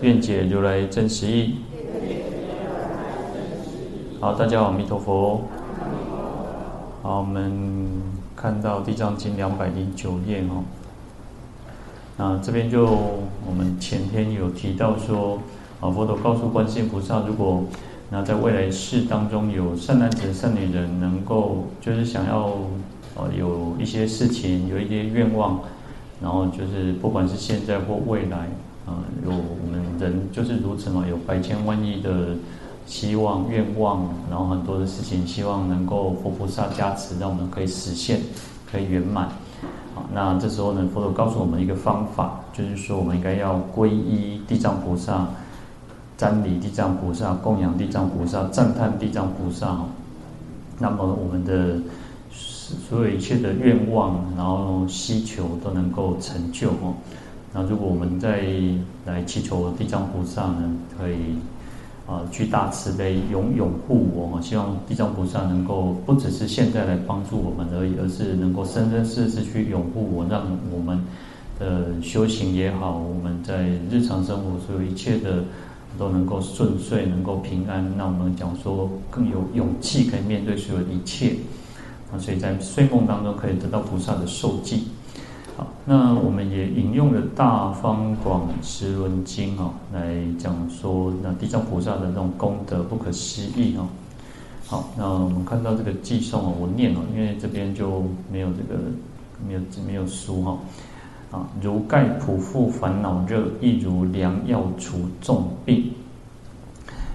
愿解如来真实义。好，大家好，弥陀佛。好，我们看到《地藏经》两百零九页哦。那这边就我们前天有提到说，啊，佛陀告诉观世音菩萨，如果那在未来世当中有善男子、善女人，能够就是想要呃有一些事情，有一些愿望，然后就是不管是现在或未来。啊，有人就是如此嘛，有百千万亿的希望、愿望，然后很多的事情，希望能够佛菩萨加持，让我们可以实现，可以圆满。好，那这时候呢，佛陀告诉我们一个方法，就是说我们应该要皈依地藏菩萨，瞻礼地藏菩萨，供养地藏菩萨，赞叹地藏菩萨。那么我们的所有一切的愿望，然后希求都能够成就哦。那如果我们再来祈求地藏菩萨呢，可以啊，具大慈悲，永永护我。希望地藏菩萨能够不只是现在来帮助我们而已，而是能够生生世世去拥护我，让我们的修行也好，我们在日常生活所有一切的都能够顺遂，能够平安。那我们讲说更有勇气可以面对所有一切啊，所以在睡梦当中可以得到菩萨的受记。好，那我们也引用了《大方广时轮经》哦，来讲说那地藏菩萨的那种功德不可思议哦。好，那我们看到这个偈颂哦，我念哦，因为这边就没有这个没有没有书哈。啊，如盖普覆烦恼热，亦如良药除重病。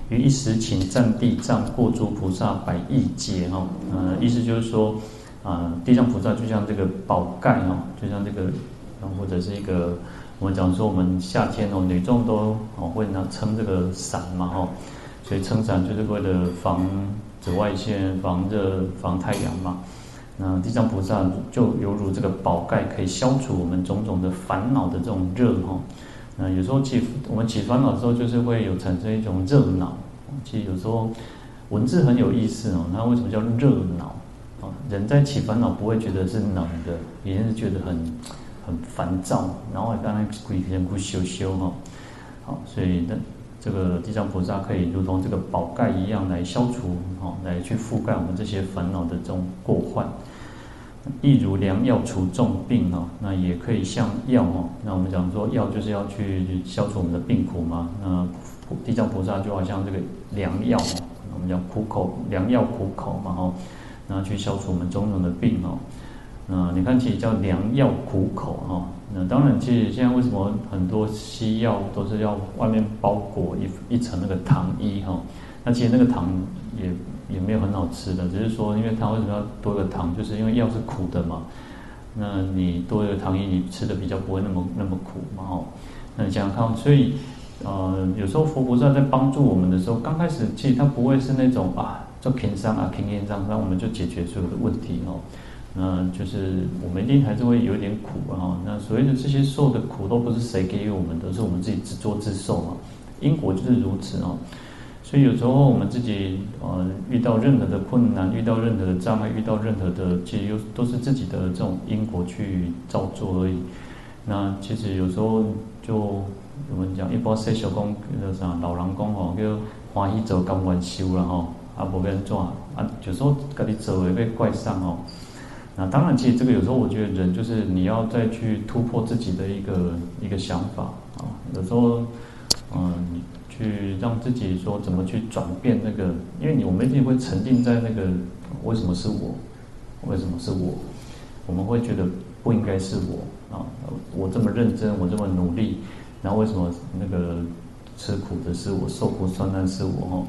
于一时请赞地藏过诸菩萨百亿劫哈。呃，意思就是说。啊，地藏菩萨就像这个宝盖哦，就像这个，或者是一个，我们讲说我们夏天哦，女众都哦会拿撑这个伞嘛哈，所以撑伞就是为了防紫外线、防热、防太阳嘛。那地藏菩萨就犹如这个宝盖，可以消除我们种种的烦恼的这种热哈。那有时候起我们起烦恼的时候，就是会有产生一种热恼。其实有时候文字很有意思哦，那为什么叫热恼？人在起烦恼不会觉得是冷的，也是觉得很很烦躁，然后刚才鬼天不修修哈，好，所以那这个地藏菩萨可以如同这个宝盖一样来消除哈，来去覆盖我们这些烦恼的这种过患，亦如良药除重病哈，那也可以像药哈，那我们讲说药就是要去消除我们的病苦嘛，那地藏菩萨就好像这个良药，我们讲苦口良药苦口嘛哈。然后去消除我们种种的病哦，那你看，其实叫良药苦口哈。那当然，其实现在为什么很多西药都是要外面包裹一一层那个糖衣哈？那其实那个糖也也没有很好吃的，只是说，因为它为什么要多个糖？就是因为药是苦的嘛。那你多一个糖衣，你吃的比较不会那么那么苦嘛哈。那你想想看，所以呃，有时候佛菩萨在帮助我们的时候，刚开始其实他不会是那种啊。做平商啊，平平商，那我们就解决所有的问题哦。那就是我们一定还是会有点苦啊。那所谓的这些受的苦，都不是谁给予我们的，都是我们自己自作自受嘛。因果就是如此哦。所以有时候我们自己呃遇到任何的困难，遇到任何的障碍，遇到任何的，其实又都是自己的这种因果去造作而已。那其实有时候就我们讲一般说小公那啥老人讲哦，叫欢喜做甘愿受了哈。啊，不跟做啊，有时候跟你走也被怪上哦。那当然，其实这个有时候我觉得人就是你要再去突破自己的一个一个想法啊。有时候，嗯，去让自己说怎么去转变那个，因为你我们一定会沉浸在那个为什么是我，为什么是我，我们会觉得不应该是我啊。我这么认真，我这么努力，然后为什么那个吃苦的是我，受苦受难是我哈？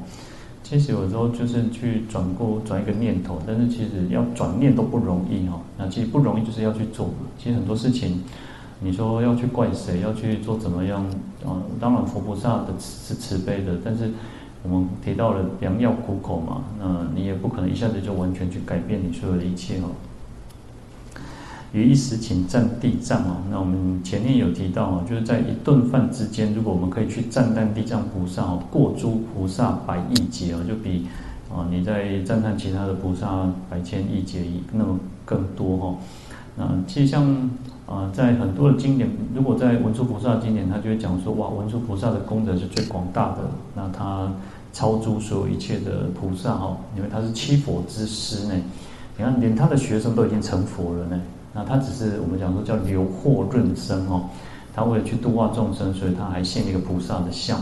其实有时候就是去转过转一个念头，但是其实要转念都不容易哈。那其实不容易，就是要去做。其实很多事情，你说要去怪谁，要去做怎么样？啊，当然佛菩萨的是慈悲的，但是我们提到了良药苦口嘛，那你也不可能一下子就完全去改变你所有的一切哦。于一时请赞地藏哦，那我们前面有提到哦，就是在一顿饭之间，如果我们可以去赞叹地藏菩萨哦，过诸菩萨百亿劫哦，就比啊你在赞叹其他的菩萨百千亿劫那么更多哈。那其实像啊，在很多的经典，如果在文殊菩萨经典，他就会讲说哇，文殊菩萨的功德是最广大的，那他超诸所有一切的菩萨哈，因为他是七佛之师呢。你看，连他的学生都已经成佛了呢。那他只是我们讲说叫留祸润生哦，他为了去度化众生，所以他还现一个菩萨的像。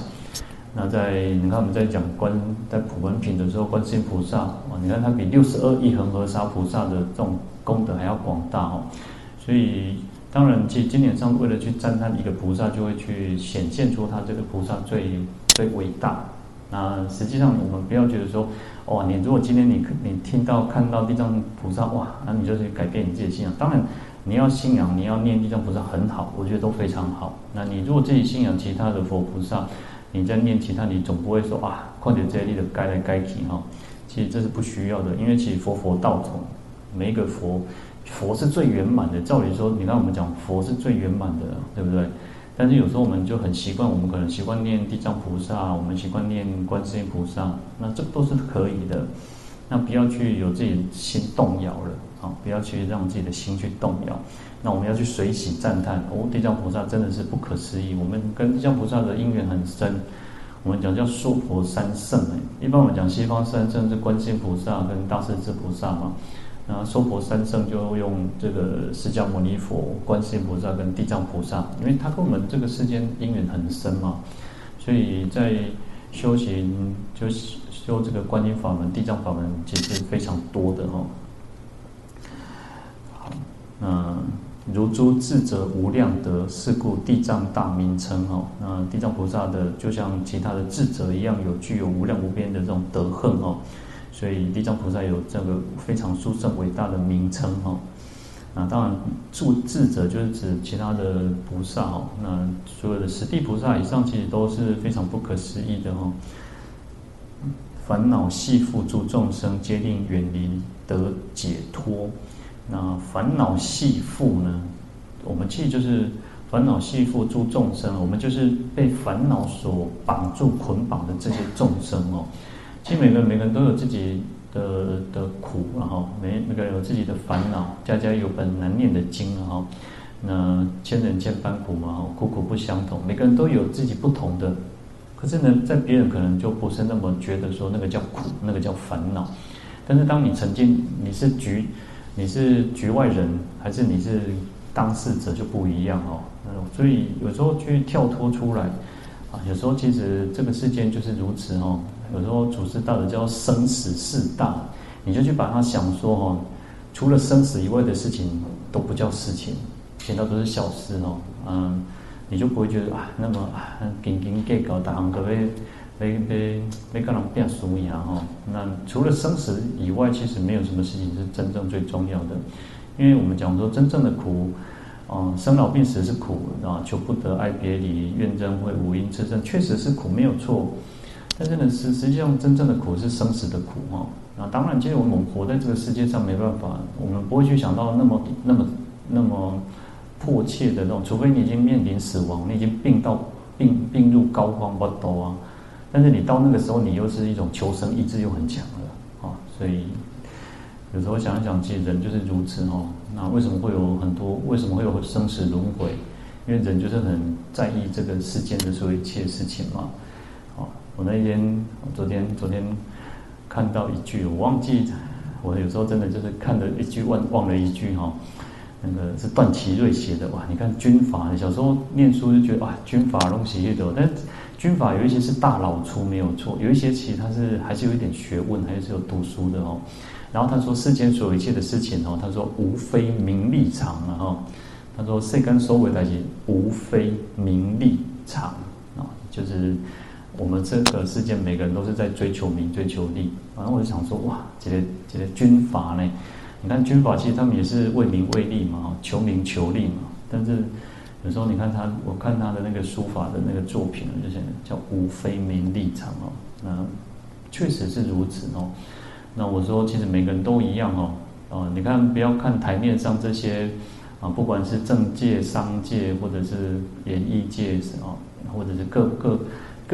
那在你看我们在讲观在普门品的时候，观世音菩萨啊，你看他比六十二亿恒河沙菩萨的这种功德还要广大哦。所以当然，其实经典上为了去赞叹一个菩萨，就会去显现出他这个菩萨最最伟大。那实际上我们不要觉得说。哇，你如果今天你你听到看到地藏菩萨哇，那你就去改变你自己的信仰。当然，你要信仰，你要念地藏菩萨很好，我觉得都非常好。那你如果自己信仰其他的佛菩萨，你在念其他，你总不会说啊，况且这些力的该来该去哈。其实这是不需要的，因为其实佛佛道种，每一个佛佛是最圆满的。照理说，你看我们讲佛是最圆满的，对不对？但是有时候我们就很习惯，我们可能习惯念地藏菩萨，我们习惯念观世音菩萨，那这都是可以的。那不要去有自己的心动摇了，啊，不要去让自己的心去动摇。那我们要去随喜赞叹，哦，地藏菩萨真的是不可思议。我们跟地藏菩萨的因缘很深，我们讲叫娑婆三圣哎，一般我们讲西方三圣是观世音菩萨跟大势至菩萨嘛。那娑婆三圣就用这个释迦牟尼佛、观世音菩萨跟地藏菩萨，因为他跟我们这个世间因缘很深嘛，所以在修行就修这个观音法门、地藏法门，其实非常多的哈。好，那如诸智者无量德，是故地藏大名称哈。那地藏菩萨的就像其他的智者一样，有具有无量无边的这种德恨哦。所以地藏菩萨有这个非常殊胜伟大的名称哈，那当然诸智者就是指其他的菩萨哦，那所有的十地菩萨以上其实都是非常不可思议的哈。烦恼系缚诸众生，皆令远离得解脱。那烦恼系缚呢？我们其实就是烦恼系缚诸众生，我们就是被烦恼所绑住捆绑的这些众生哦。其实每个每个人都有自己的的苦，然后每每个人有自己的烦恼，家家有本难念的经，然后那千人千般苦嘛，苦苦不相同，每个人都有自己不同的。可是呢，在别人可能就不是那么觉得说那个叫苦，那个叫烦恼。但是当你曾经你是局，你是局外人，还是你是当事者就不一样哦。所以有时候去跳脱出来啊，有时候其实这个世间就是如此哦。有时候祖师大德叫生死事大，你就去把它想说哈，除了生死以外的事情都不叫事情，其他都是小事哦。嗯，你就不会觉得啊，那么啊，斤斤计较，大行都要要要要跟人变输赢哈。那除了生死以外，其实没有什么事情是真正最重要的，因为我们讲说真正的苦，啊，生老病死是苦啊，求不得，爱别离，怨憎会，五阴炽盛，确实是苦，没有错。但是呢，实实际上真正的苦是生死的苦哈。那当然，其实我们活在这个世界上没办法，我们不会去想到那么那么那么迫切的那种，除非你已经面临死亡，你已经病到病病入膏肓不多啊。但是你到那个时候，你又是一种求生意志又很强了啊。所以有时候想一想，其实人就是如此哈。那为什么会有很多？为什么会有生死轮回？因为人就是很在意这个世间的所有一切事情嘛。我那天，昨天昨天看到一句，我忘记，我有时候真的就是看了一句忘忘了一句哈。那个是段祺瑞写的哇，你看军阀，小时候念书就觉得哇，军阀东西越多，但军阀有一些是大老粗没有错，有一些其实他是还是有一点学问，还是有读书的哦。然后他说世间所有一切的事情哦，他说无非名利场啊哈。他说世间所有的事情无非名利场啊，就是。我们这个世界，每个人都是在追求名、追求利。然后我就想说，哇，这个这个军阀呢？你看军阀其实他们也是为名为利嘛，求名求利嘛。但是有时候你看他，我看他的那个书法的那个作品，就是叫“无非名利场”哦，那确实是如此哦。那我说，其实每个人都一样哦。哦，你看，不要看台面上这些啊，不管是政界、商界，或者是演艺界，哦，或者是各各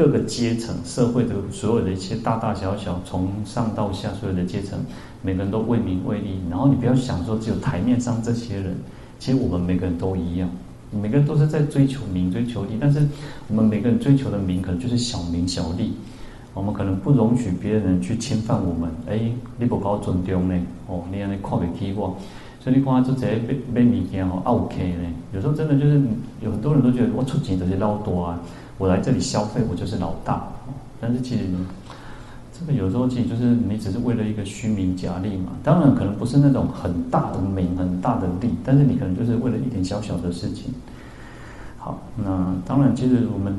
各个阶层、社会的所有的一些大大小小，从上到下所有的阶层，每个人都为名为利。然后你不要想说只有台面上这些人，其实我们每个人都一样，每个人都是在追求名、追求利。但是我们每个人追求的名，可能就是小名小利。我们可能不容许别人去侵犯我们。哎，你不搞尊重呢？哦，你让你看不起我，所以你看就这些买买物件哦，OK 呢？有时候真的就是有很多人都觉得我出钱就是老多啊，我来这里消费我就是老大。但是其实这个有时候其实就是你只是为了一个虚名假利嘛。当然可能不是那种很大的名、很大的利，但是你可能就是为了一点小小的事情。好，那当然其实我们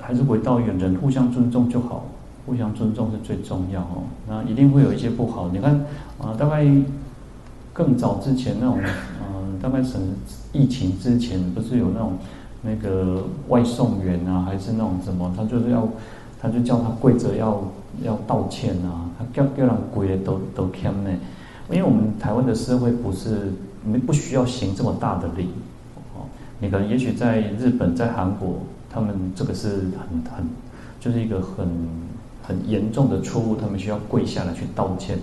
还是回到一个人互相尊重就好。互相尊重是最重要哦。那一定会有一些不好。你看啊，大概更早之前那种，嗯，大概是疫情之前，不是有那种那个外送员啊，还是那种什么，他就是要，他就叫他跪着要要道歉啊，他叫叫人跪的都都欠呢。因为我们台湾的社会不是没不需要行这么大的礼哦。你可能也许在日本、在韩国，他们这个是很很就是一个很。很严重的错误，他们需要跪下来去道歉。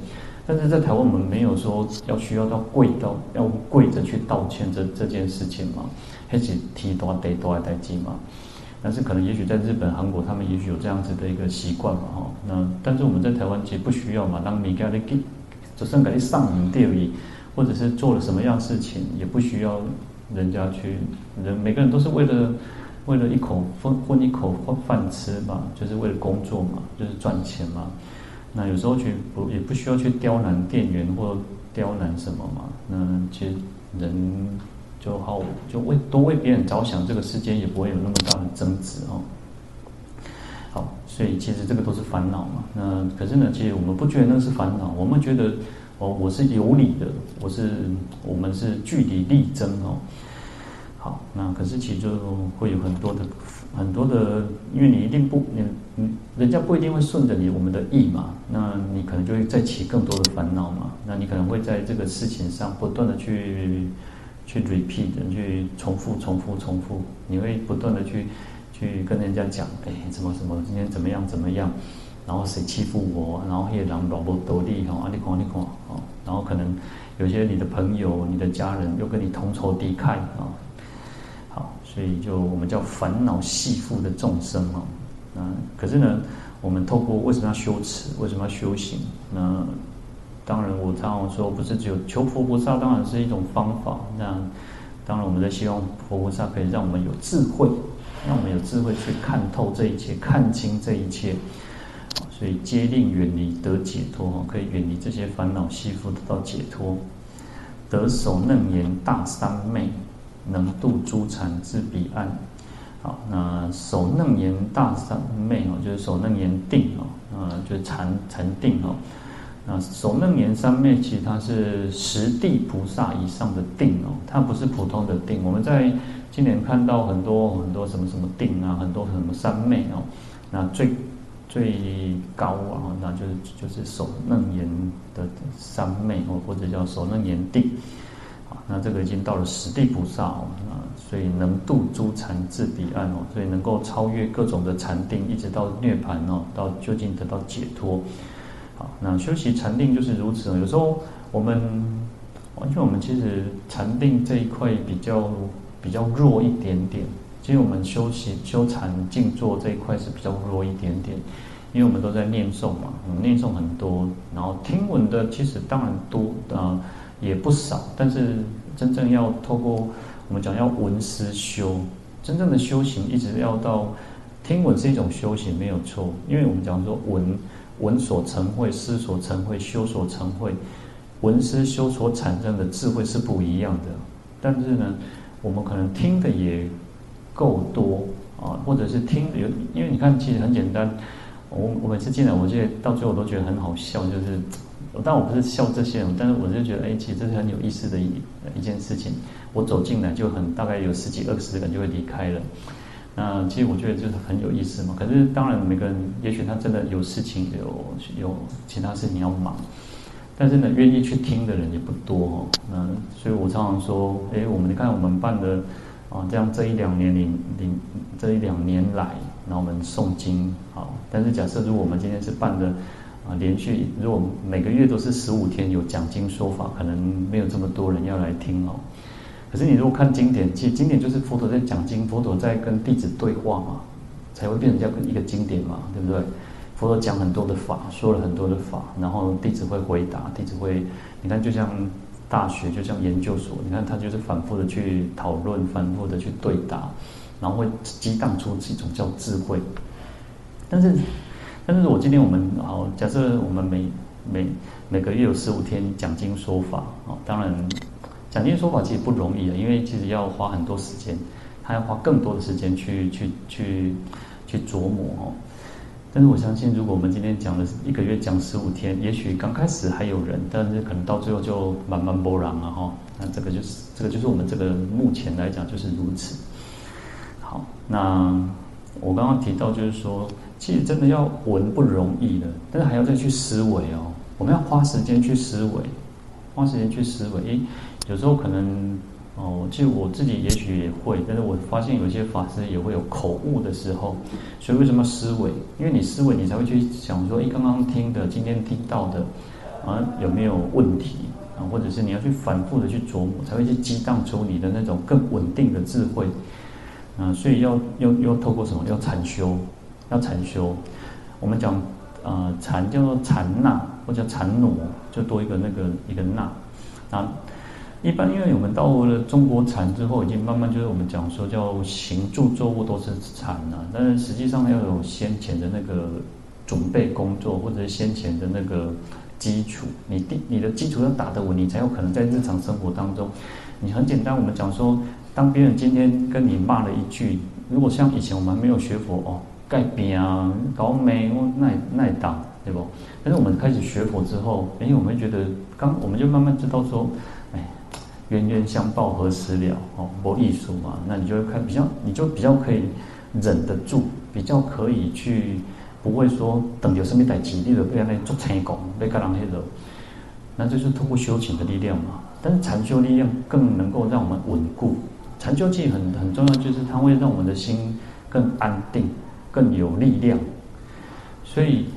但是在台湾，我们没有说要需要到跪到要跪着去道歉这这件事情嘛，还是提多得多来代记嘛。但是可能也许在日本、韩国，他们也许有这样子的一个习惯嘛，哈。那但是我们在台湾其实不需要嘛，当你给他给，就算给你上门店里，或者是做了什么样事情，也不需要人家去，人每个人都是为了。为了一口混混一口饭吃嘛，就是为了工作嘛，就是赚钱嘛。那有时候去不也不需要去刁难店员或刁难什么嘛。那其实人就好，就为多为别人着想，这个世间也不会有那么大的争执哦。好，所以其实这个都是烦恼嘛。那可是呢，其实我们不觉得那是烦恼，我们觉得哦，我是有理的，我是我们是据理力争哦。好，那可是其实就会有很多的很多的，因为你一定不，你嗯人家不一定会顺着你我们的意嘛，那你可能就会再起更多的烦恼嘛，那你可能会在这个事情上不断的去去 repeat，去重复重复重复，你会不断的去去跟人家讲，哎，怎么怎么今天怎么样怎么样，然后谁欺负我，然后那些人老不得力哈，啊你看你看啊，然后可能有些你的朋友、你的家人又跟你同仇敌忾啊。好所以就我们叫烦恼系缚的众生嘛，那可是呢，我们透过为什么要修持，为什么要修行？那当然我常常说，不是只有求佛菩萨，当然是一种方法。那当然我们在希望佛菩萨可以让我们有智慧，让我们有智慧去看透这一切，看清这一切。所以皆令远离得解脱，可以远离这些烦恼系缚得到解脱，得手楞严大三昧。能度诸禅至彼岸，好，那手楞严大三昧哦，就是手楞严定哦，呃，就是禅禅定哦。那手楞严三昧其实它是十地菩萨以上的定哦，它不是普通的定。我们在今年看到很多很多什么什么定啊，很多什么三昧哦，那最最高啊，那就是就是手楞严的三昧哦，或者叫手楞严定。啊那这个已经到了十地菩萨哦，啊，所以能度诸禅至彼岸哦，所以能够超越各种的禅定，一直到涅槃哦，到究竟得到解脱。好，那修习禅定就是如此。有时候我们，完全我们其实禅定这一块比较比较弱一点点。其实我们修习修禅静坐这一块是比较弱一点点，因为我们都在念诵嘛，念诵很多，然后听闻的其实当然多啊。也不少，但是真正要透过我们讲要闻思修，真正的修行一直要到听闻是一种修行没有错，因为我们讲说闻闻所成慧，思所成慧，修所成慧，闻思修所产生的智慧是不一样的。但是呢，我们可能听的也够多啊，或者是听有，因为你看其实很简单，我我每次进来，我觉得到最后我都觉得很好笑，就是。但我不是笑这些人，但是我就觉得，哎，其实这是很有意思的一一件事情。我走进来就很大概有十几二十个人就会离开了。那其实我觉得就是很有意思嘛。可是当然每个人也许他真的有事情有有其他事情要忙，但是呢，愿意去听的人也不多哦。嗯，所以我常常说，哎，我们你看我们办的啊，这样这一两年领领这一两年来，然后我们诵经好。但是假设如果我们今天是办的啊，连续如果每个月都是十五天有讲经说法，可能没有这么多人要来听哦。可是你如果看经典，其实经典就是佛陀在讲经，佛陀在跟弟子对话嘛，才会变成叫一个经典嘛，对不对？佛陀讲很多的法，说了很多的法，然后弟子会回答，弟子会，你看就像大学，就像研究所，你看他就是反复的去讨论，反复的去对答，然后会激荡出一种叫智慧。但是，但是我今天我们好，假设我们每每每个月有十五天讲经说法啊，当然。讲经说法其实不容易的，因为其实要花很多时间，他要花更多的时间去去去去琢磨哦。但是我相信，如果我们今天讲的是一个月讲十五天，也许刚开始还有人，但是可能到最后就慢慢波浪了哈。那这个就是这个就是我们这个目前来讲就是如此。好，那我刚刚提到就是说，其实真的要闻不容易的，但是还要再去思维哦。我们要花时间去思维，花时间去思维，诶。有时候可能哦，其实我自己也许也会，但是我发现有一些法师也会有口误的时候，所以为什么思维？因为你思维，你才会去想说，诶，刚刚听的，今天听到的，啊，有没有问题啊？或者是你要去反复的去琢磨，才会去激荡出你的那种更稳定的智慧啊。所以要要要透过什么？要禅修，要禅修。我们讲呃禅叫做禅那，或者禅挪，就多一个那个一个那啊。一般因为我们到了中国禅之后，已经慢慢就是我们讲说叫行住坐卧都是禅了，但是实际上要有先前的那个准备工作，或者是先前的那个基础，你的你的基础要打得稳，你才有可能在日常生活当中，你很简单，我们讲说，当别人今天跟你骂了一句，如果像以前我们没有学佛哦，盖边啊，搞美哦，耐耐打，对不？但是我们开始学佛之后，哎，我们会觉得刚我们就慢慢知道说，哎。冤冤相报何时了？哦，没艺术嘛，那你就会看比较，你就比较可以忍得住，比较可以去，不会说等有什么代志，你就被人来做成功，被干人黑了。那就是透过修行的力量嘛。但是禅修力量更能够让我们稳固。禅修其实很很重要，就是它会让我们的心更安定，更有力量。所以。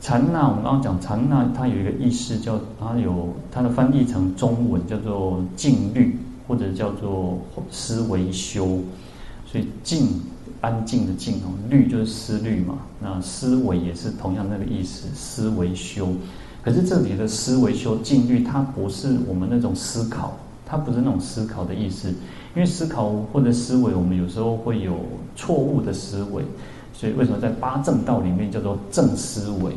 禅那，我们刚刚讲禅那，它有一个意思叫它有它的翻译成中文叫做静虑，或者叫做思维修。所以静，安静的静哦，虑就是思虑嘛。那思维也是同样那个意思，思维修。可是这里的思维修静虑，它不是我们那种思考，它不是那种思考的意思。因为思考或者思维，我们有时候会有错误的思维。所以为什么在八正道里面叫做正思维？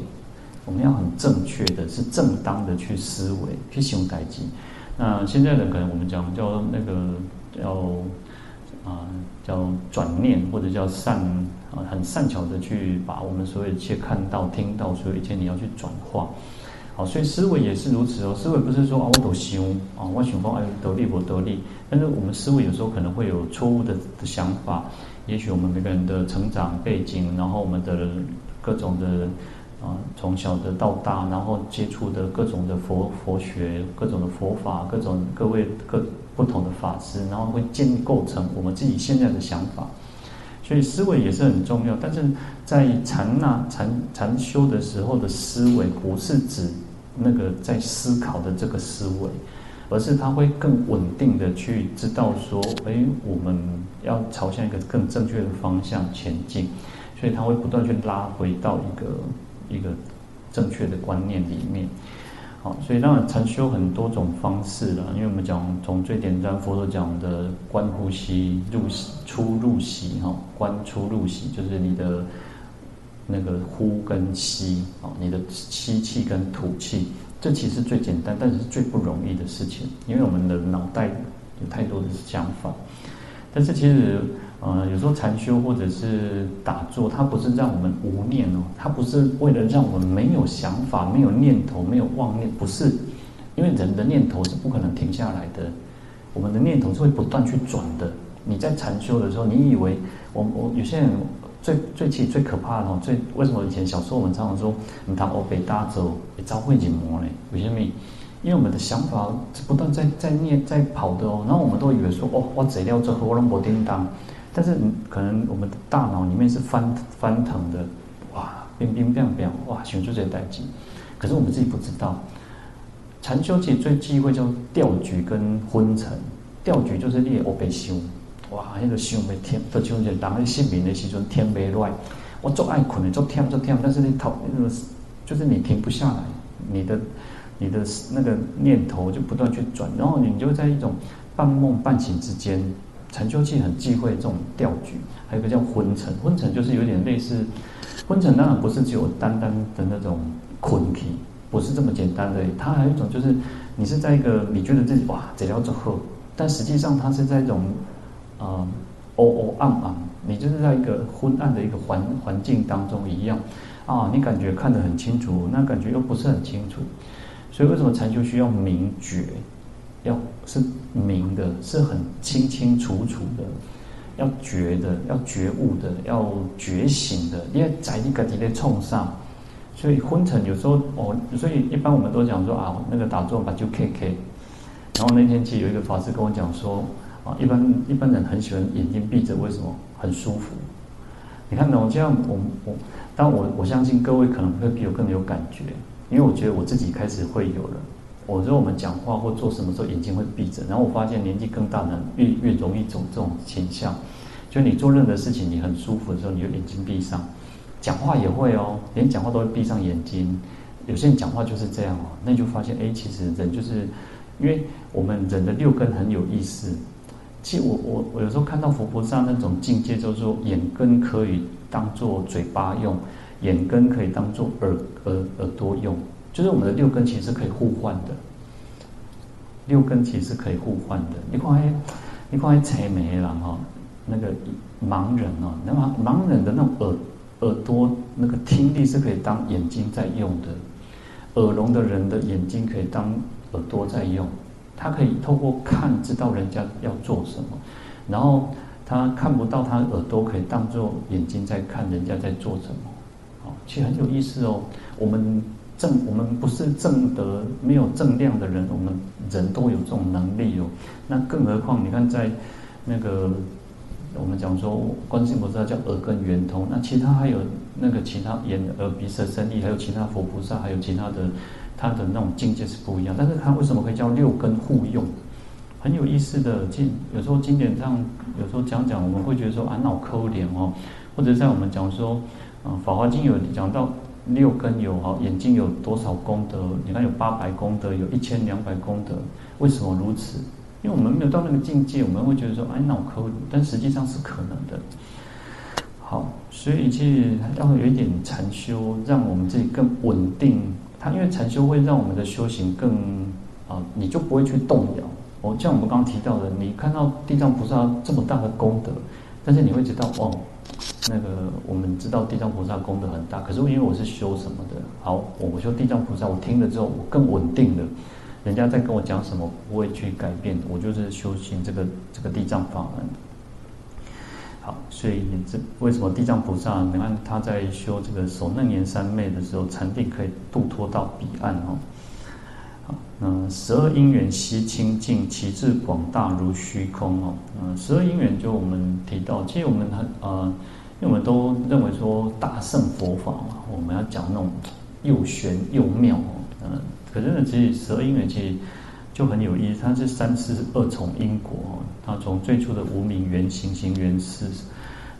我们要很正确的，是正当的去思维，去使用代志。那现在的可能我们讲叫那个叫啊叫转念，或者叫善啊很善巧的去把我们所有一切看到、听到，所有一切你要去转化。好，所以思维也是如此哦。思维不是说啊我都行啊我想说哎得力我得力，但是我们思维有时候可能会有错误的的想法。也许我们每个人的成长背景，然后我们的各种的啊，从小的到大，然后接触的各种的佛佛学、各种的佛法、各种各位各不同的法师，然后会建构成我们自己现在的想法。所以思维也是很重要，但是在禅那禅禅修的时候的思维，不是指那个在思考的这个思维。而是他会更稳定的去知道说，哎，我们要朝向一个更正确的方向前进，所以他会不断去拉回到一个一个正确的观念里面。好，所以当然禅修很多种方式了，因为我们讲从最简单佛陀讲的观呼吸入息出入息哈，观出入息就是你的那个呼跟吸啊，你的吸气跟吐气。这其实最简单，但是是最不容易的事情，因为我们的脑袋有太多的想法。但是其实呃，有时候禅修或者是打坐，它不是让我们无念哦，它不是为了让我们没有想法、没有念头、没有妄念，不是，因为人的念头是不可能停下来的，我们的念头是会不断去转的。你在禅修的时候，你以为我我有些人最最气最可怕的哦，最为什么以前小时候我们常常说，你当欧北大走，你遭会紧魔呢？为什么？因为我们的想法是不断在在念在跑的哦，然后我们都以为说哦，我这料之后我能不叮当，但是可能我们的大脑里面是翻翻腾的，哇，冰冰变变，哇，想出这些代志，可是我们自己不知道。禅修其实最忌讳叫掉举跟昏沉，掉举就是你我被修。哇，那个想袂天，都像人当失眠的时候天没乱，我做爱困的做天做天，但是你头那个就是你停不下来，你的你的那个念头就不断去转，然后你就在一种半梦半醒之间。禅修器很忌讳这种掉举，还有一个叫昏沉，昏沉就是有点类似，昏沉当然不是只有单单的那种困体，不是这么简单的，它还有一种就是你是在一个你觉得自己哇这条之后，但实际上它是在一种。啊，哦哦暗暗，你就是在一个昏暗的一个环环境当中一样，啊，你感觉看得很清楚，那感觉又不是很清楚，所以为什么禅修需要明觉？要是明的，是很清清楚楚的，要觉的，要觉悟的，要觉醒的，因为在一个地方冲上，所以昏沉有时候哦，所以一般我们都讲说啊，那个打坐把就 K K，然后那天其实有一个法师跟我讲说。啊，一般一般人很喜欢眼睛闭着，为什么？很舒服。你看呢？这样我我，当我我相信各位可能会比我更有感觉，因为我觉得我自己开始会有了。我说我们讲话或做什么时候眼睛会闭着，然后我发现年纪更大的越越容易走这种倾向。就你做任何事情，你很舒服的时候，你就眼睛闭上。讲话也会哦，连讲话都会闭上眼睛。有些人讲话就是这样哦，那你就发现，哎，其实人就是，因为我们人的六根很有意思。其实我我我有时候看到佛菩萨那种境界，就是说眼根可以当做嘴巴用，眼根可以当做耳耳耳朵用，就是我们的六根其实可以互换的。六根其实可以互换的。你看，你看，才没了哈，那个盲人哦，那盲盲人的那种耳耳朵那个听力是可以当眼睛在用的，耳聋的人的眼睛可以当耳朵在用。他可以透过看知道人家要做什么，然后他看不到，他耳朵可以当做眼睛在看人家在做什么，啊，其实很有意思哦。我们正我们不是正德没有正量的人，我们人都有这种能力哦。那更何况你看在那个我们讲说观世音菩萨叫耳根圆通，那其他还有那个其他眼耳鼻舌身意，还有其他佛菩萨，还有其他的。他的那种境界是不一样，但是他为什么可以叫六根互用？很有意思的经，有时候经典上有时候讲讲，我们会觉得说啊，脑抠脸哦，或者在我们讲说，啊，《法华经》有讲到六根有哈，眼睛有多少功德？你看有八百功德，有一千两百功德，为什么如此？因为我们没有到那个境界，我们会觉得说，哎，脑抠脸，但实际上是可能的。好，所以其实要有一点禅修，让我们自己更稳定。它因为禅修会让我们的修行更啊，你就不会去动摇。哦，像我们刚刚提到的，你看到地藏菩萨这么大的功德，但是你会知道哦，那个我们知道地藏菩萨功德很大，可是因为我是修什么的？好，我我修地藏菩萨，我听了之后我更稳定了。人家在跟我讲什么，不会去改变，我就是修行这个这个地藏法门。好，所以这为什么地藏菩萨？你看他在修这个守楞严三昧的时候，禅定可以度脱到彼岸哦。好，那十二因缘悉清净，其智广大如虚空哦。嗯，十二因缘就我们提到，其实我们很呃，因为我们都认为说大圣佛法嘛，我们要讲那种又玄又妙哦。嗯，可是呢，其实十二因缘其实。就很有意思，它是三世二重因果。它从最初的无名缘行行缘识，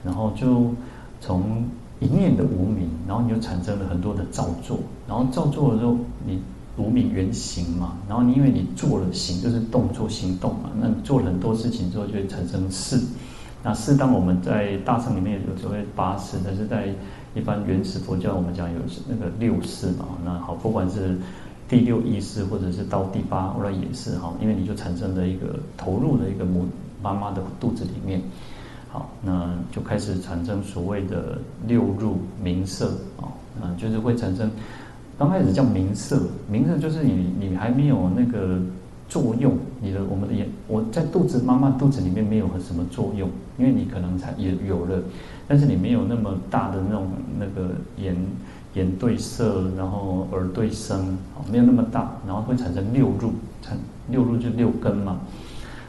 然后就从一念的无名，然后你就产生了很多的造作，然后造作了之后，你无明缘行嘛，然后你因为你做了行，就是动作行动嘛，那你做了很多事情之后，就会产生事。那事当我们在大乘里面有所谓八事，但是在一般原始佛教我们讲有那个六事嘛。那好，不管是。第六意识，或者是到第八，那也是哈，因为你就产生了一个投入的一个母妈妈的肚子里面，好，那就开始产生所谓的六入名色啊，嗯，就是会产生，刚开始叫名色，名色就是你你还没有那个作用，你的我们的眼，我在肚子妈妈肚子里面没有什么作用，因为你可能才也有了，但是你没有那么大的那种那个眼眼对色，然后耳对声，没有那么大，然后会产生六入，产六入就六根嘛。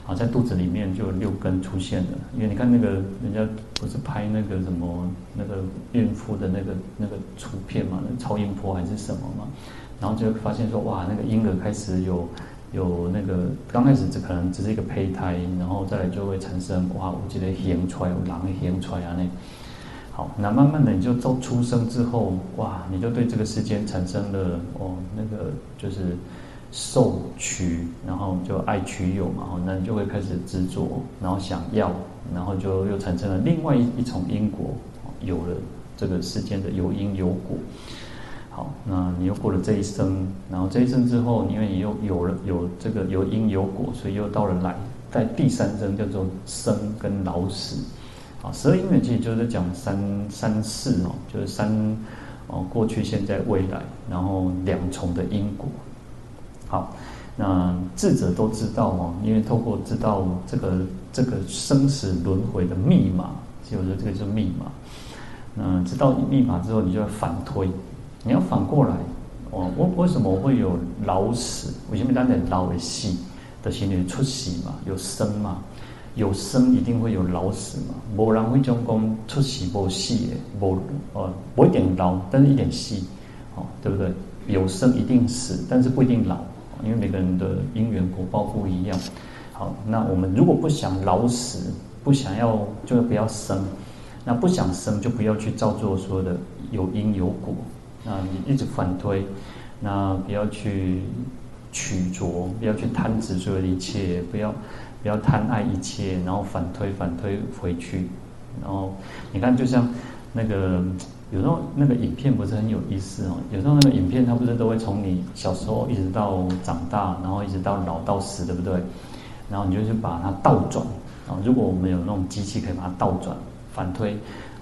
啊，在肚子里面就六根出现了，因为你看那个人家不是拍那个什么那个孕妇的那个那个图片嘛，那超音波还是什么嘛，然后就发现说哇，那个婴儿开始有有那个刚开始只可能只是一个胚胎，然后再来就会产生哇，我记得生出来有狼生出来啊那，好，那慢慢的你就到出生之后哇，你就对这个世间产生了哦那个就是。受取，然后就爱取有嘛，那你就会开始执着，然后想要，然后就又产生了另外一一重因果，有了这个世间的有因有果。好，那你又过了这一生，然后这一生之后，因为你又有了有这个有因有果，所以又到了来，在第三生叫做生跟老死。啊，十二因缘其实就是讲三三世哦，就是三哦过去、现在、未来，然后两重的因果。好，那智者都知道哦，因为透过知道这个这个生死轮回的密码，就是这个是密码。那知道密码之后，你就要反推，你要反过来哦。为为什么会有老死？为什么当年老的死的心里出息嘛？有生嘛？有生一定会有老死嘛？没人会讲讲出息无死的，无哦，不一点老，但是一点死，哦，对不对？有生一定死，但是不一定老。因为每个人的因缘果报不一样，好，那我们如果不想老死，不想要就不要生，那不想生就不要去照做说的有因有果，那你一直反推，那不要去取着，不要去贪执所有的一切，不要不要贪爱一切，然后反推反推回去，然后你看就像那个。有时候那个影片不是很有意思哦。有时候那个影片它不是都会从你小时候一直到长大，然后一直到老到死，对不对？然后你就去把它倒转啊。如果我们有那种机器可以把它倒转反推，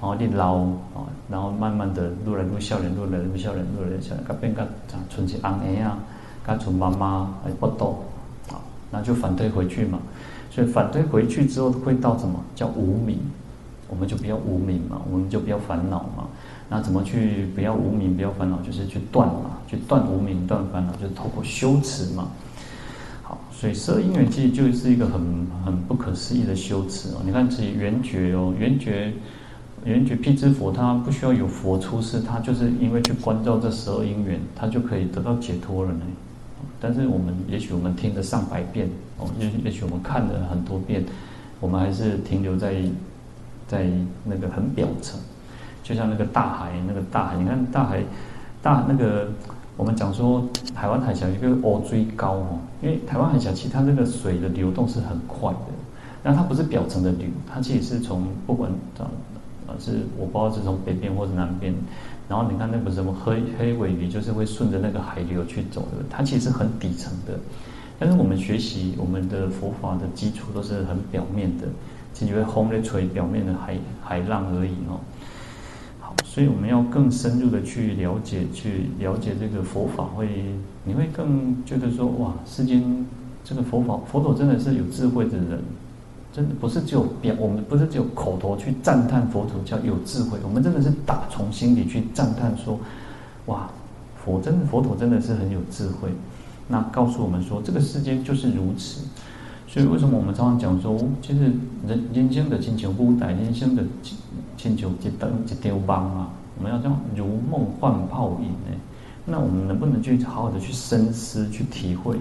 然后你老啊，然后慢慢的越来越少年，越来越少年，越来越少年，它变个像存起安安呀，它从妈妈哎不动啊，那就反推回去嘛。所以反推回去之后会到什么叫无明？我们就不要无明嘛，我们就不要烦恼嘛。那怎么去不要无明，不要烦恼，就是去断嘛，去断无明，断烦恼，就是透过修持嘛。好，所以十二因缘其实就是一个很很不可思议的修持哦。你看自己缘觉哦，缘觉缘觉辟支佛，他不需要有佛出世，他就是因为去关照这十二因缘，他就可以得到解脱了呢。但是我们也许我们听了上百遍哦，也也许我们看了很多遍，我们还是停留在在那个很表层。就像那个大海，那个大海，你看大海，大那个我们讲说台湾海峡一个乌水沟哦，因为台湾海峡其实它这个水的流动是很快的，那它不是表层的流，它其实是从不管啊是我不知道是从北边或者南边，然后你看那个什么黑黑尾鱼就是会顺着那个海流去走的，它其实是很底层的，但是我们学习我们的佛法的基础都是很表面的，其实会轰的锤表面的海海浪而已哦。所以我们要更深入的去了解，去了解这个佛法，会你会更觉得说，哇，世间这个佛法，佛陀真的是有智慧的人，真的不是只有表，我们不是只有口头去赞叹佛陀叫有智慧，我们真的是打从心里去赞叹说，哇，佛真的佛陀真的是很有智慧，那告诉我们说，这个世间就是如此。所以为什么我们常常讲说，其实人人生的亲像舞台，人生的亲像一灯一张梦啊，我们要这样如梦幻泡影呢？那我们能不能去好好的去深思、去体会？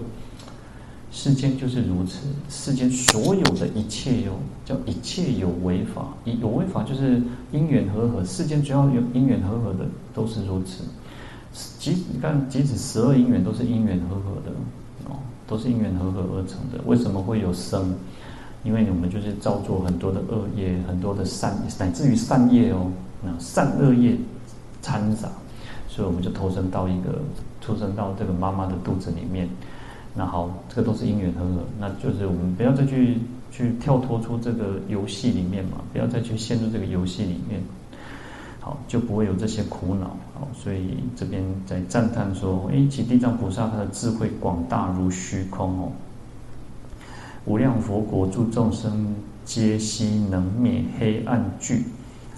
世间就是如此，世间所有的一切哟，叫一切有为法，有为法就是因缘和合，世间只要有因缘和合的都是如此。即你看，即使十二因缘都是因缘和合的哦。都是因缘和合而成的。为什么会有生？因为我们就是造作很多的恶业，很多的善，乃至于善业哦，那善恶业掺杂，所以我们就投生到一个，出生到这个妈妈的肚子里面。那好，这个都是因缘和合，那就是我们不要再去去跳脱出这个游戏里面嘛，不要再去陷入这个游戏里面，好，就不会有这些苦恼。所以这边在赞叹说，诶，其地藏菩萨他的智慧广大如虚空哦，无量佛国诸众生皆悉能灭黑暗俱。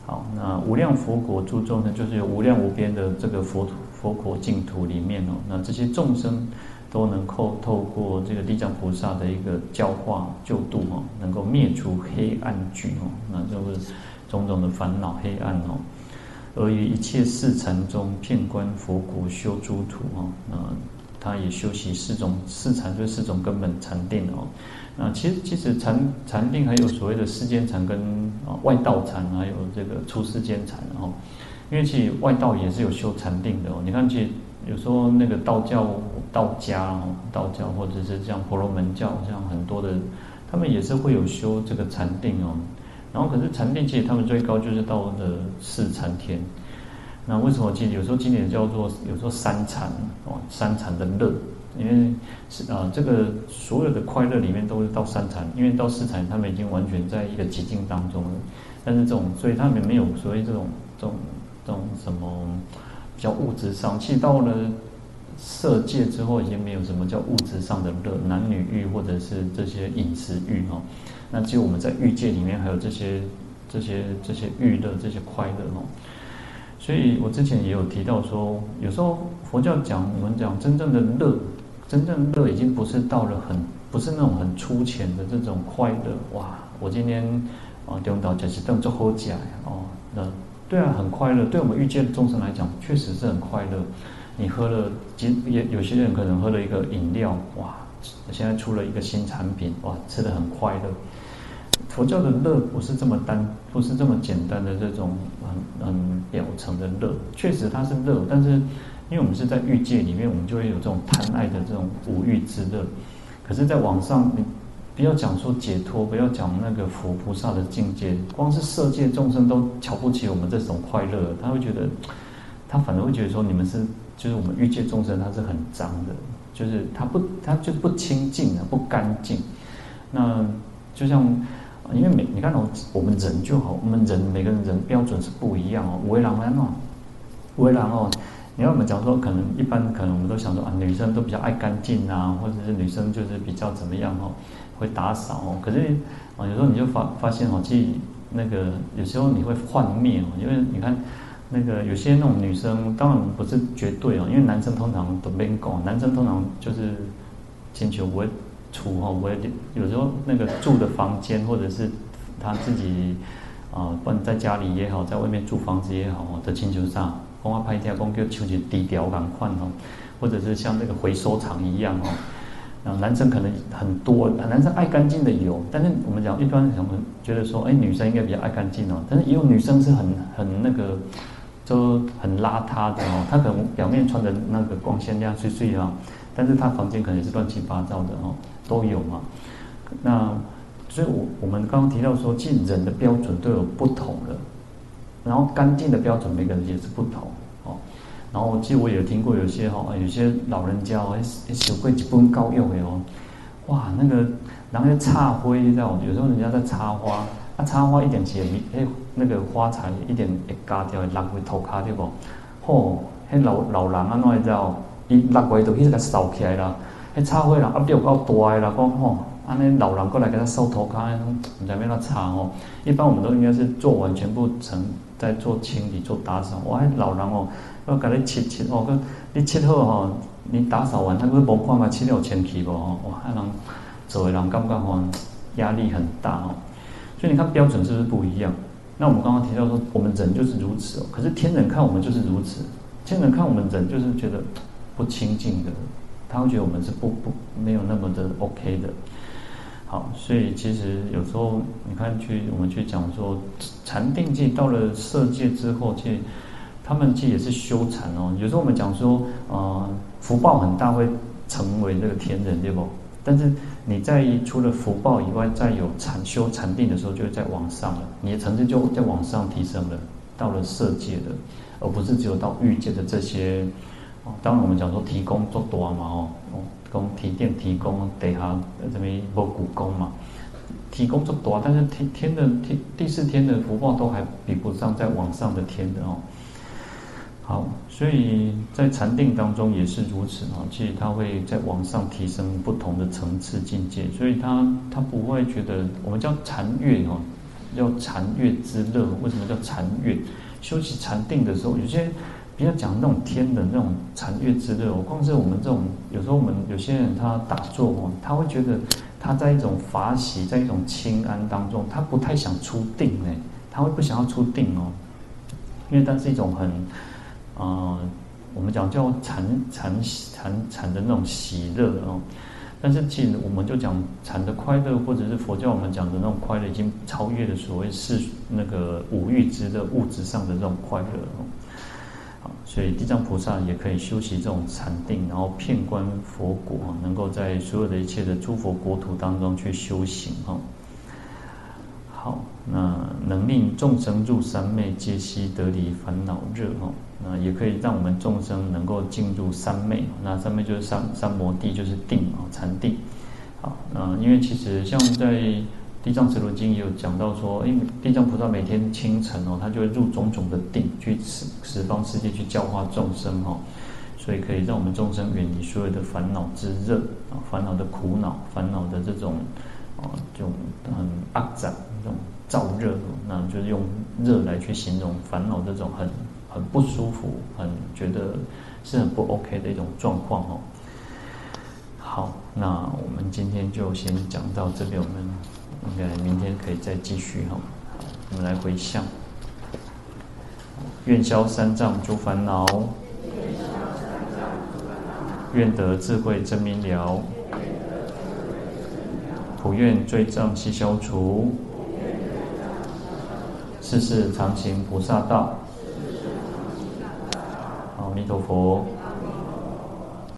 好，那无量佛国诸众呢，就是有无量无边的这个佛佛国净土里面哦，那这些众生。都能够透过这个地藏菩萨的一个教化救度哦，能够灭除黑暗俱哦，那就是种种的烦恼黑暗哦，而于一切四禅中遍观佛国修诸土哦，那他也修习四种四禅，就四种根本禅定哦。那其实其实禅禅定还有所谓的世间禅跟啊外道禅，还有这个出世间禅哦，因为其实外道也是有修禅定的哦。你看其实。有时候那个道教、道家哦，道教或者是像婆罗门教，像很多的，他们也是会有修这个禅定哦。然后可是禅定其实他们最高就是到了四禅天。那为什么经有时候经典叫做有时候三禅哦，三禅的乐，因为是啊这个所有的快乐里面都是到三禅，因为到四禅他们已经完全在一个寂静当中了。但是这种所以他们没有所谓这种这种这种什么。叫物质上，其实到了色界之后，已经没有什么叫物质上的乐，男女欲或者是这些饮食欲哦。那只有我们在欲界里面还有这些、这些、这些欲乐、这些快乐哦。所以我之前也有提到说，有时候佛教讲我们讲真正的乐，真正乐已经不是到了很，不是那种很粗浅的这种快乐。哇，我今天啊，中道就是等做好假哦，那。对啊，很快乐。对我们欲界的众生来讲，确实是很快乐。你喝了，其实也有些人可能喝了一个饮料，哇，现在出了一个新产品，哇，吃得很快乐。佛教的乐不是这么单，不是这么简单的这种很很表层的乐。确实它是乐，但是因为我们是在欲界里面，我们就会有这种贪爱的这种五欲之乐。可是，在网上你。不要讲说解脱，不要讲那个佛菩萨的境界，光是色界众生都瞧不起我们这种快乐，他会觉得，他反而会觉得说你们是，就是我们欲界众生，它是很脏的，就是它不，它就不清净啊，不干净。那就像，因为每你看哦，我们人就好，我们人每个人人标准是不一样哦，为人哦，为人哦。你要我们讲说，可能一般可能我们都想说啊，女生都比较爱干净啊，或者是女生就是比较怎么样哦。会打扫哦，可是啊，有时候你就发发现哦，其实那个有时候你会幻灭哦，因为你看那个有些那种女生，当然不是绝对哦，因为男生通常都没讲，男生通常就是请求不会出哈，不会有时候那个住的房间或者是他自己啊，不管在家里也好，在外面租房子也好哦，的请求上，公安拍一下公就求求低调赶快哦，或者是像那个回收厂一样哦。然后男生可能很多，男生爱干净的有，但是我们讲一般可能觉得说，哎，女生应该比较爱干净哦。但是也有女生是很很那个，都很邋遢的哦。他可能表面穿的那个光鲜亮碎碎啊，但是他房间可能是乱七八糟的哦，都有嘛。那所以我我们刚刚提到说，进人的标准都有不同的，然后干净的标准每个人也是不同哦。然后，其实我也有听过有些哈，有些老人家哦，手柜一本膏药的哦，哇，那个然后又插花，你知道有时候人家在插花，啊，插花一点钱，哎，那个花材一点会割掉，会落回涂骹对不？吼，迄老老人啊，哪会知道？伊落回都去个扫起来啦，迄插花人压力有够大的啦，讲吼，安尼老人过来给他扫涂骹，唔知要哪插哦。一般我们都应该是做完全部成，在做清理、做打扫。哇，老人哦。我给你切切哦，你切好吼，你打扫完，他不是无看嘛，切了清气不吼，哇，那人做的人感觉吼压力很大哦。所以你看标准是不是不一样？那我们刚刚提到说，我们人就是如此哦。可是天人看我们就是如此，天人看我们人就是觉得不清净的，他会觉得我们是不不没有那么的 OK 的。好，所以其实有时候你看去我们去讲说禅定界到了色界之后，其实。他们其实也是修禅哦。有时候我们讲说，呃，福报很大会成为那个天人，对不？但是你在除了福报以外，再有禅修禅定的时候，就会在往上了。你的层次就在往上提升了，到了色界的，而不是只有到欲界的这些。哦，当然我们讲说提供做多嘛，哦，供提电提供，底下这边无苦工嘛。提供做多，但是天天的天第四天的福报都还比不上在往上的天的哦。好，所以在禅定当中也是如此啊。其实他会在往上提升不同的层次境界，所以他他不会觉得我们叫禅悦哦，叫禅悦之乐。为什么叫禅悦？修习禅定的时候，有些比较讲那种天的那种禅悦之乐。我光是我们这种，有时候我们有些人他打坐哦，他会觉得他在一种法喜，在一种清安当中，他不太想出定呢，他会不想要出定哦，因为它是一种很。啊、我们讲叫禅禅禅禅的那种喜乐哦，但是其实我们就讲禅的快乐，或者是佛教我们讲的那种快乐，已经超越了所谓世那个五欲之的、物质上的这种快乐哦。好，所以地藏菩萨也可以修习这种禅定，然后遍观佛国，能够在所有的一切的诸佛国土当中去修行哦。好，那能令众生入三昧，皆悉得离烦恼热哦。那也可以让我们众生能够进入三昧，那三昧就是三三摩地，就是定啊，禅定。好，那因为其实像在《地藏十轮经》也有讲到说，因为地藏菩萨每天清晨哦，他就会入种种的定，去十十方世界去教化众生哈，所以可以让我们众生远离所有的烦恼之热啊，烦恼的苦恼，烦恼的这种啊，这种很肮脏这种燥热，那就是用热来去形容烦恼这种很。很不舒服，很觉得是很不 OK 的一种状况哦。好，那我们今天就先讲到这边，我们应该明天可以再继续哈。我们来回向，愿消三障诸烦恼，愿得智慧真明了，普愿罪障悉消除，世世常行菩萨道。阿弥陀佛。